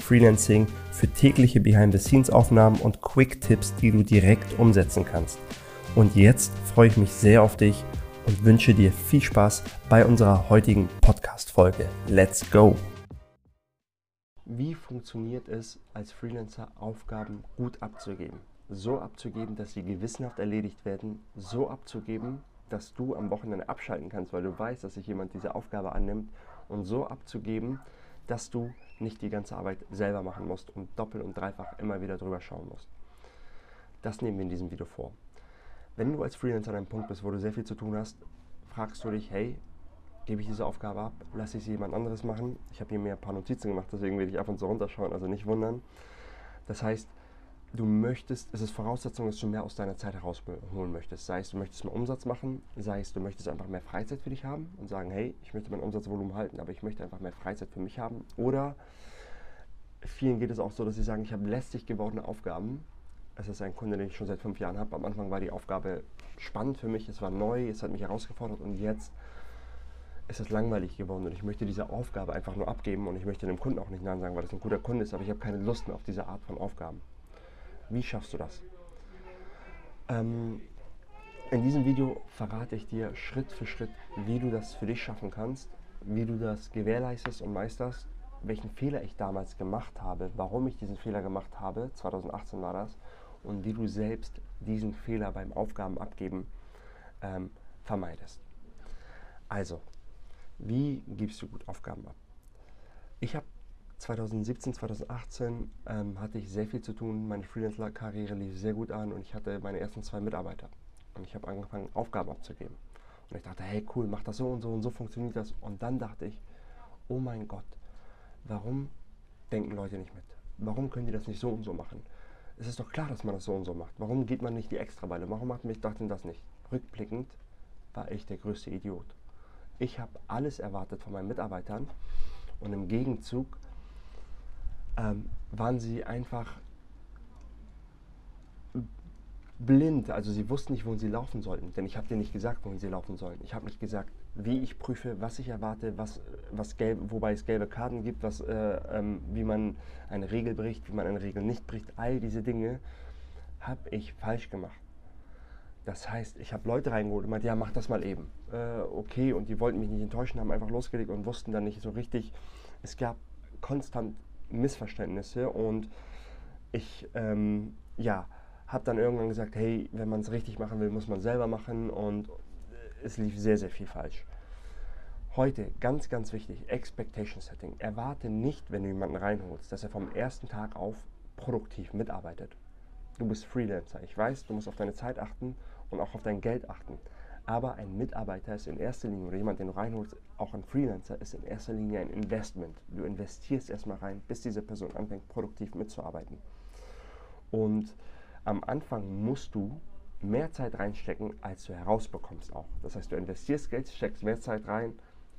für tägliche Behind-the-Scenes-Aufnahmen und Quick-Tipps, die du direkt umsetzen kannst. Und jetzt freue ich mich sehr auf dich und wünsche dir viel Spaß bei unserer heutigen Podcast-Folge. Let's go! Wie funktioniert es, als Freelancer Aufgaben gut abzugeben? So abzugeben, dass sie gewissenhaft erledigt werden, so abzugeben, dass du am Wochenende abschalten kannst, weil du weißt, dass sich jemand diese Aufgabe annimmt und so abzugeben, dass du nicht die ganze Arbeit selber machen musst und doppelt und dreifach immer wieder drüber schauen musst. Das nehmen wir in diesem Video vor. Wenn du als Freelancer an einem Punkt bist, wo du sehr viel zu tun hast, fragst du dich, hey, gebe ich diese Aufgabe ab, lasse ich sie jemand anderes machen. Ich habe hier mir ein paar Notizen gemacht, deswegen werde ich ab und zu runterschauen, also nicht wundern. Das heißt, du möchtest, es ist Voraussetzung, dass du mehr aus deiner Zeit herausholen möchtest. Sei es, du möchtest mehr Umsatz machen, sei es, du möchtest einfach mehr Freizeit für dich haben und sagen, hey, ich möchte mein Umsatzvolumen halten, aber ich möchte einfach mehr Freizeit für mich haben. Oder vielen geht es auch so, dass sie sagen, ich habe lästig gewordene Aufgaben. Es ist ein Kunde, den ich schon seit fünf Jahren habe. Am Anfang war die Aufgabe spannend für mich, es war neu, es hat mich herausgefordert und jetzt ist es langweilig geworden und ich möchte diese Aufgabe einfach nur abgeben und ich möchte dem Kunden auch nicht Nein sagen, weil das ein guter Kunde ist, aber ich habe keine Lust mehr auf diese Art von Aufgaben. Wie schaffst du das? Ähm, in diesem Video verrate ich dir Schritt für Schritt, wie du das für dich schaffen kannst, wie du das gewährleistest und meisterst, welchen Fehler ich damals gemacht habe, warum ich diesen Fehler gemacht habe, 2018 war das, und wie du selbst diesen Fehler beim Aufgabenabgeben ähm, vermeidest. Also, wie gibst du gut Aufgaben ab? Ich habe 2017, 2018 ähm, hatte ich sehr viel zu tun. Meine Freelancer-Karriere lief sehr gut an und ich hatte meine ersten zwei Mitarbeiter. Und ich habe angefangen, Aufgaben abzugeben. Und ich dachte, hey cool, mach das so und so und so funktioniert das. Und dann dachte ich, oh mein Gott, warum denken Leute nicht mit? Warum können die das nicht so und so machen? Es ist doch klar, dass man das so und so macht. Warum geht man nicht die Extrabeile? Warum macht mich dachte das nicht? Rückblickend war ich der größte Idiot. Ich habe alles erwartet von meinen Mitarbeitern und im Gegenzug ähm, waren sie einfach blind. Also sie wussten nicht, wohin sie laufen sollten, denn ich habe denen nicht gesagt, wohin sie laufen sollen. Ich habe nicht gesagt, wie ich prüfe, was ich erwarte, was, was gelb, wobei es gelbe Karten gibt, was, äh, ähm, wie man eine Regel bricht, wie man eine Regel nicht bricht. All diese Dinge habe ich falsch gemacht. Das heißt, ich habe Leute reingeholt und meinte, ja, mach das mal eben. Äh, okay, und die wollten mich nicht enttäuschen, haben einfach losgelegt und wussten dann nicht so richtig. Es gab konstant Missverständnisse und ich, ähm, ja, habe dann irgendwann gesagt, hey, wenn man es richtig machen will, muss man selber machen und es lief sehr, sehr viel falsch. Heute, ganz, ganz wichtig, Expectation Setting. Erwarte nicht, wenn du jemanden reinholst, dass er vom ersten Tag auf produktiv mitarbeitet. Du bist Freelancer. Ich weiß, du musst auf deine Zeit achten und auch auf dein Geld achten. Aber ein Mitarbeiter ist in erster Linie, oder jemand, den du reinholst, auch ein Freelancer, ist in erster Linie ein Investment. Du investierst erstmal rein, bis diese Person anfängt, produktiv mitzuarbeiten. Und am Anfang musst du mehr Zeit reinstecken, als du herausbekommst auch. Das heißt, du investierst Geld, steckst mehr Zeit rein,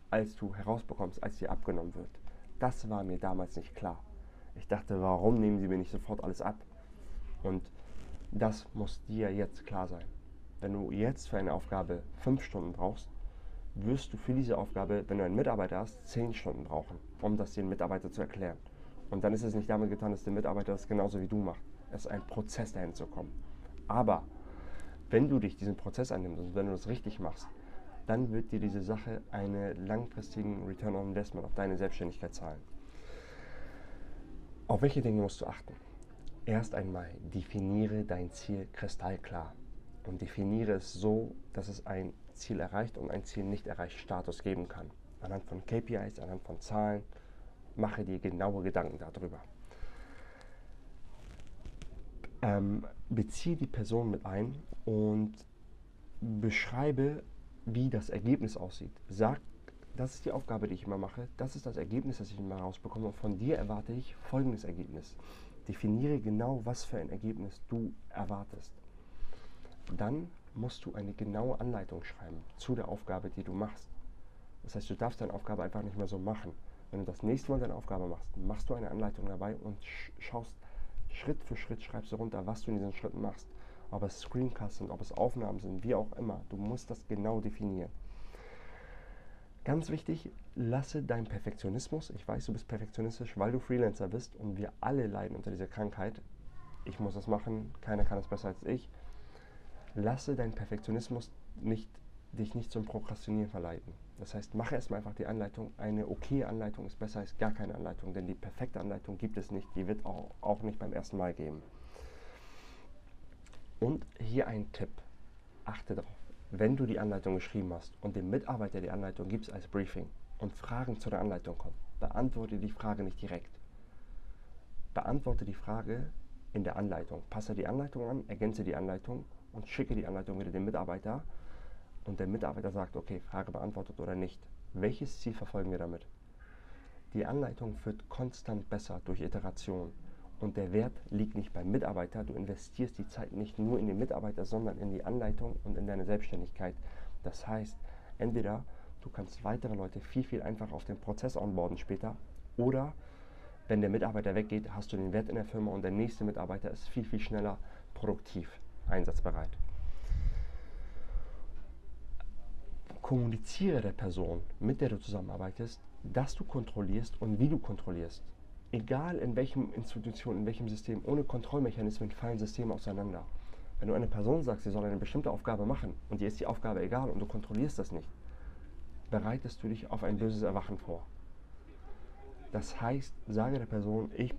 als du herausbekommst, als dir abgenommen wird. Das war mir damals nicht klar. Ich dachte, warum nehmen sie mir nicht sofort alles ab? Und das muss dir jetzt klar sein. Wenn du jetzt für eine Aufgabe fünf Stunden brauchst, wirst du für diese Aufgabe, wenn du einen Mitarbeiter hast, zehn Stunden brauchen, um das den Mitarbeiter zu erklären. Und dann ist es nicht damit getan, dass der Mitarbeiter das genauso wie du macht. Es ist ein Prozess, dahin zu kommen. Aber wenn du dich diesen Prozess annimmst und wenn du das richtig machst, dann wird dir diese Sache einen langfristigen Return on Investment auf deine Selbstständigkeit zahlen. Auf welche Dinge musst du achten? Erst einmal definiere dein Ziel kristallklar und definiere es so, dass es ein Ziel erreicht und ein Ziel nicht erreicht Status geben kann. Anhand von KPIs, anhand von Zahlen, mache dir genaue Gedanken darüber. Ähm, beziehe die Person mit ein und beschreibe, wie das Ergebnis aussieht. Sag, das ist die Aufgabe, die ich immer mache, das ist das Ergebnis, das ich immer rausbekomme und von dir erwarte ich folgendes Ergebnis. Definiere genau, was für ein Ergebnis du erwartest. Dann musst du eine genaue Anleitung schreiben zu der Aufgabe, die du machst. Das heißt, du darfst deine Aufgabe einfach nicht mehr so machen. Wenn du das nächste Mal deine Aufgabe machst, machst du eine Anleitung dabei und schaust Schritt für Schritt, schreibst du runter, was du in diesen Schritten machst. Ob es Screencasts sind, ob es Aufnahmen sind, wie auch immer. Du musst das genau definieren. Ganz wichtig, lasse deinen Perfektionismus. Ich weiß, du bist perfektionistisch, weil du Freelancer bist und wir alle leiden unter dieser Krankheit. Ich muss das machen, keiner kann es besser als ich. Lasse deinen Perfektionismus nicht dich nicht zum Prokrastinieren verleiten. Das heißt, mache erstmal einfach die Anleitung. Eine okay Anleitung ist besser als gar keine Anleitung, denn die perfekte Anleitung gibt es nicht. Die wird auch, auch nicht beim ersten Mal geben. Und hier ein Tipp. Achte darauf, wenn du die Anleitung geschrieben hast und dem Mitarbeiter die Anleitung gibst als Briefing und Fragen zu der Anleitung kommen, beantworte die Frage nicht direkt. Beantworte die Frage in der Anleitung. Passe die Anleitung an, ergänze die Anleitung und schicke die Anleitung wieder dem Mitarbeiter und der Mitarbeiter sagt, okay, Frage beantwortet oder nicht, welches Ziel verfolgen wir damit? Die Anleitung wird konstant besser durch Iteration und der Wert liegt nicht beim Mitarbeiter. Du investierst die Zeit nicht nur in den Mitarbeiter, sondern in die Anleitung und in deine Selbstständigkeit. Das heißt, entweder du kannst weitere Leute viel, viel einfacher auf den Prozess onboarden später oder wenn der Mitarbeiter weggeht, hast du den Wert in der Firma und der nächste Mitarbeiter ist viel, viel schneller produktiv einsatzbereit. kommuniziere der Person, mit der du zusammenarbeitest, dass du kontrollierst und wie du kontrollierst. Egal in welchem Institution, in welchem System, ohne Kontrollmechanismen fallen Systeme auseinander. Wenn du einer Person sagst, sie soll eine bestimmte Aufgabe machen und dir ist die Aufgabe egal und du kontrollierst das nicht, bereitest du dich auf ein böses Erwachen vor. Das heißt, sage der Person, ich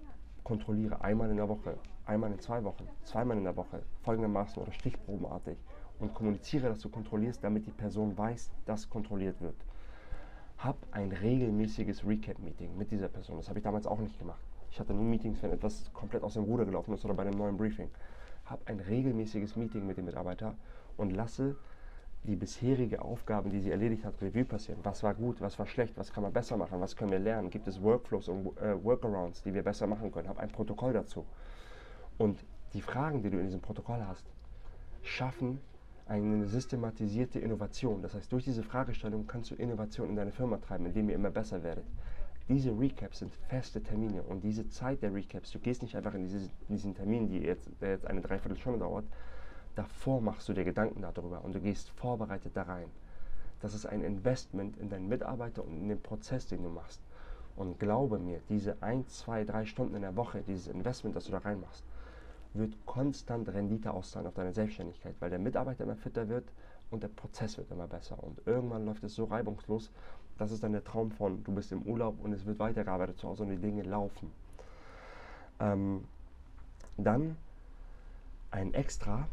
kontrolliere einmal in der Woche, einmal in zwei Wochen, zweimal in der Woche, folgendermaßen oder stichprobenartig und kommuniziere, dass du kontrollierst, damit die Person weiß, dass kontrolliert wird. Hab ein regelmäßiges Recap-Meeting mit dieser Person. Das habe ich damals auch nicht gemacht. Ich hatte nur Meetings, wenn etwas komplett aus dem Ruder gelaufen ist oder bei einem neuen Briefing. Hab ein regelmäßiges Meeting mit dem Mitarbeiter und lasse die bisherige Aufgaben, die sie erledigt hat, Revue passieren. Was war gut, was war schlecht, was kann man besser machen, was können wir lernen? Gibt es Workflows und äh, Workarounds, die wir besser machen können? Hab ein Protokoll dazu. Und die Fragen, die du in diesem Protokoll hast, schaffen eine systematisierte Innovation. Das heißt, durch diese Fragestellung kannst du Innovation in deine Firma treiben, indem ihr immer besser werdet. Diese Recaps sind feste Termine und diese Zeit der Recaps, du gehst nicht einfach in, dieses, in diesen Termin, die jetzt, der jetzt eine Dreiviertelstunde dauert, davor machst du dir Gedanken darüber und du gehst vorbereitet da rein. Das ist ein Investment in deinen Mitarbeiter und in den Prozess, den du machst. Und glaube mir, diese 1, 2, 3 Stunden in der Woche, dieses Investment, das du da reinmachst, wird konstant Rendite auszahlen auf deine Selbstständigkeit, weil der Mitarbeiter immer fitter wird und der Prozess wird immer besser. Und irgendwann läuft es so reibungslos, das ist dann der Traum von, du bist im Urlaub und es wird weitergearbeitet zu Hause und die Dinge laufen. Ähm, dann ein Extra,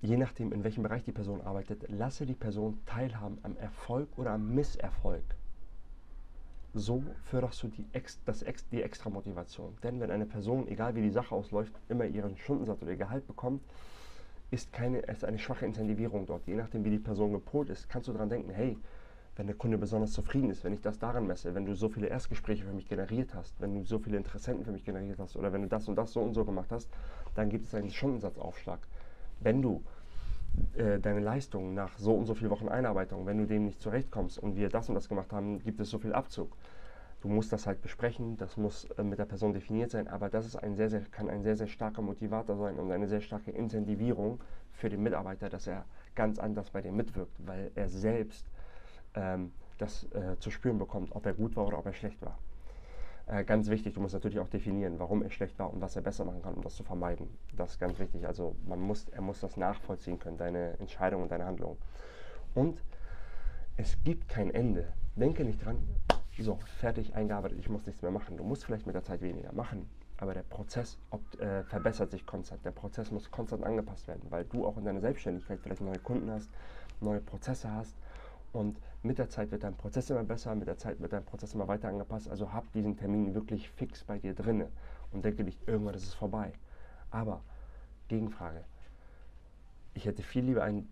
je nachdem in welchem Bereich die Person arbeitet, lasse die Person teilhaben am Erfolg oder am Misserfolg so förderst du die, das, die extra Motivation. Denn wenn eine Person, egal wie die Sache ausläuft, immer ihren Stundensatz oder ihr Gehalt bekommt, ist, keine, ist eine schwache Incentivierung dort. Je nachdem, wie die Person gepolt ist, kannst du daran denken, hey, wenn der Kunde besonders zufrieden ist, wenn ich das daran messe, wenn du so viele Erstgespräche für mich generiert hast, wenn du so viele Interessenten für mich generiert hast oder wenn du das und das so und so gemacht hast, dann gibt es einen Stundensatzaufschlag. Wenn du äh, deine Leistung nach so und so vielen Wochen Einarbeitung, wenn du dem nicht zurechtkommst und wir das und das gemacht haben, gibt es so viel Abzug. Du musst das halt besprechen, das muss äh, mit der Person definiert sein, aber das ist ein sehr, sehr, kann ein sehr, sehr starker Motivator sein und eine sehr starke Incentivierung für den Mitarbeiter, dass er ganz anders bei dir mitwirkt, weil er selbst ähm, das äh, zu spüren bekommt, ob er gut war oder ob er schlecht war. Äh, ganz wichtig, du musst natürlich auch definieren, warum er schlecht war und was er besser machen kann, um das zu vermeiden. Das ist ganz wichtig. Also man muss, er muss das nachvollziehen können, deine Entscheidung und deine Handlung. Und es gibt kein Ende. Denke nicht dran, so, fertig eingearbeitet, ich muss nichts mehr machen. Du musst vielleicht mit der Zeit weniger machen, aber der Prozess ob, äh, verbessert sich konstant. Der Prozess muss konstant angepasst werden, weil du auch in deiner Selbstständigkeit vielleicht neue Kunden hast, neue Prozesse hast und mit der Zeit wird dein Prozess immer besser, mit der Zeit wird dein Prozess immer weiter angepasst. Also hab diesen Termin wirklich fix bei dir drinne und denke nicht, irgendwann ist es vorbei. Aber, Gegenfrage, ich hätte viel lieber ein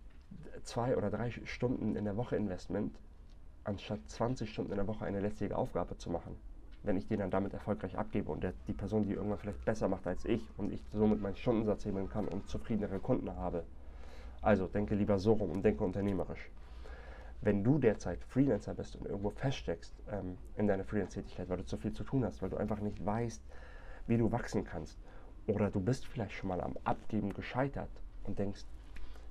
zwei oder drei Stunden in der Woche Investment, anstatt 20 Stunden in der Woche eine lästige Aufgabe zu machen. wenn ich den dann damit erfolgreich abgebe und der, die Person, die irgendwann vielleicht besser macht als ich und ich somit meinen Stundensatz hebeln kann und zufriedenere Kunden habe. Also denke lieber so rum und denke unternehmerisch. Wenn du derzeit Freelancer bist und irgendwo feststeckst ähm, in deiner Freelance-Tätigkeit, weil du zu viel zu tun hast, weil du einfach nicht weißt, wie du wachsen kannst, oder du bist vielleicht schon mal am Abgeben gescheitert und denkst,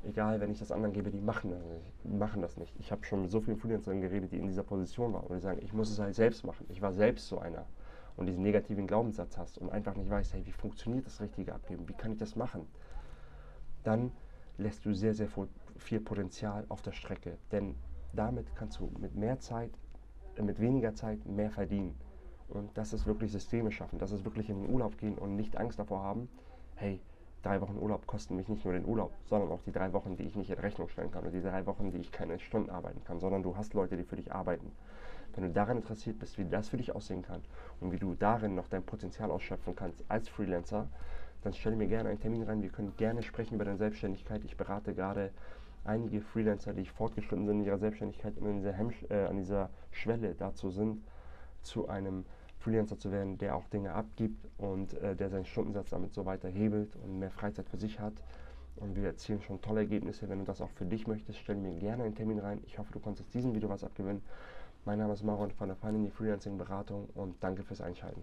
egal, wenn ich das anderen gebe, die machen das nicht. Machen das nicht. Ich habe schon mit so vielen Freelancern geredet, die in dieser Position waren und die sagen, ich muss es halt selbst machen. Ich war selbst so einer und diesen negativen Glaubenssatz hast und einfach nicht weißt, hey, wie funktioniert das richtige Abgeben? Wie kann ich das machen? Dann lässt du sehr, sehr viel Potenzial auf der Strecke. Denn damit kannst du mit mehr Zeit, äh, mit weniger Zeit mehr verdienen. Und das ist wirklich Systeme schaffen. Das ist wirklich in den Urlaub gehen und nicht Angst davor haben, hey, drei Wochen Urlaub kosten mich nicht nur den Urlaub, sondern auch die drei Wochen, die ich nicht in Rechnung stellen kann und die drei Wochen, die ich keine Stunden arbeiten kann, sondern du hast Leute, die für dich arbeiten. Wenn du daran interessiert bist, wie das für dich aussehen kann und wie du darin noch dein Potenzial ausschöpfen kannst als Freelancer, dann stell mir gerne einen Termin rein. Wir können gerne sprechen über deine Selbstständigkeit. Ich berate gerade einige Freelancer, die fortgeschritten sind in ihrer Selbstständigkeit in dieser äh, an dieser Schwelle dazu sind, zu einem Freelancer zu werden, der auch Dinge abgibt und äh, der seinen Stundensatz damit so weiter hebelt und mehr Freizeit für sich hat. Und wir erzielen schon tolle Ergebnisse. Wenn du das auch für dich möchtest, stell mir gerne einen Termin rein. Ich hoffe, du konntest diesem Video was abgewinnen. Mein Name ist Maron von der Finany Freelancing Beratung und danke fürs Einschalten.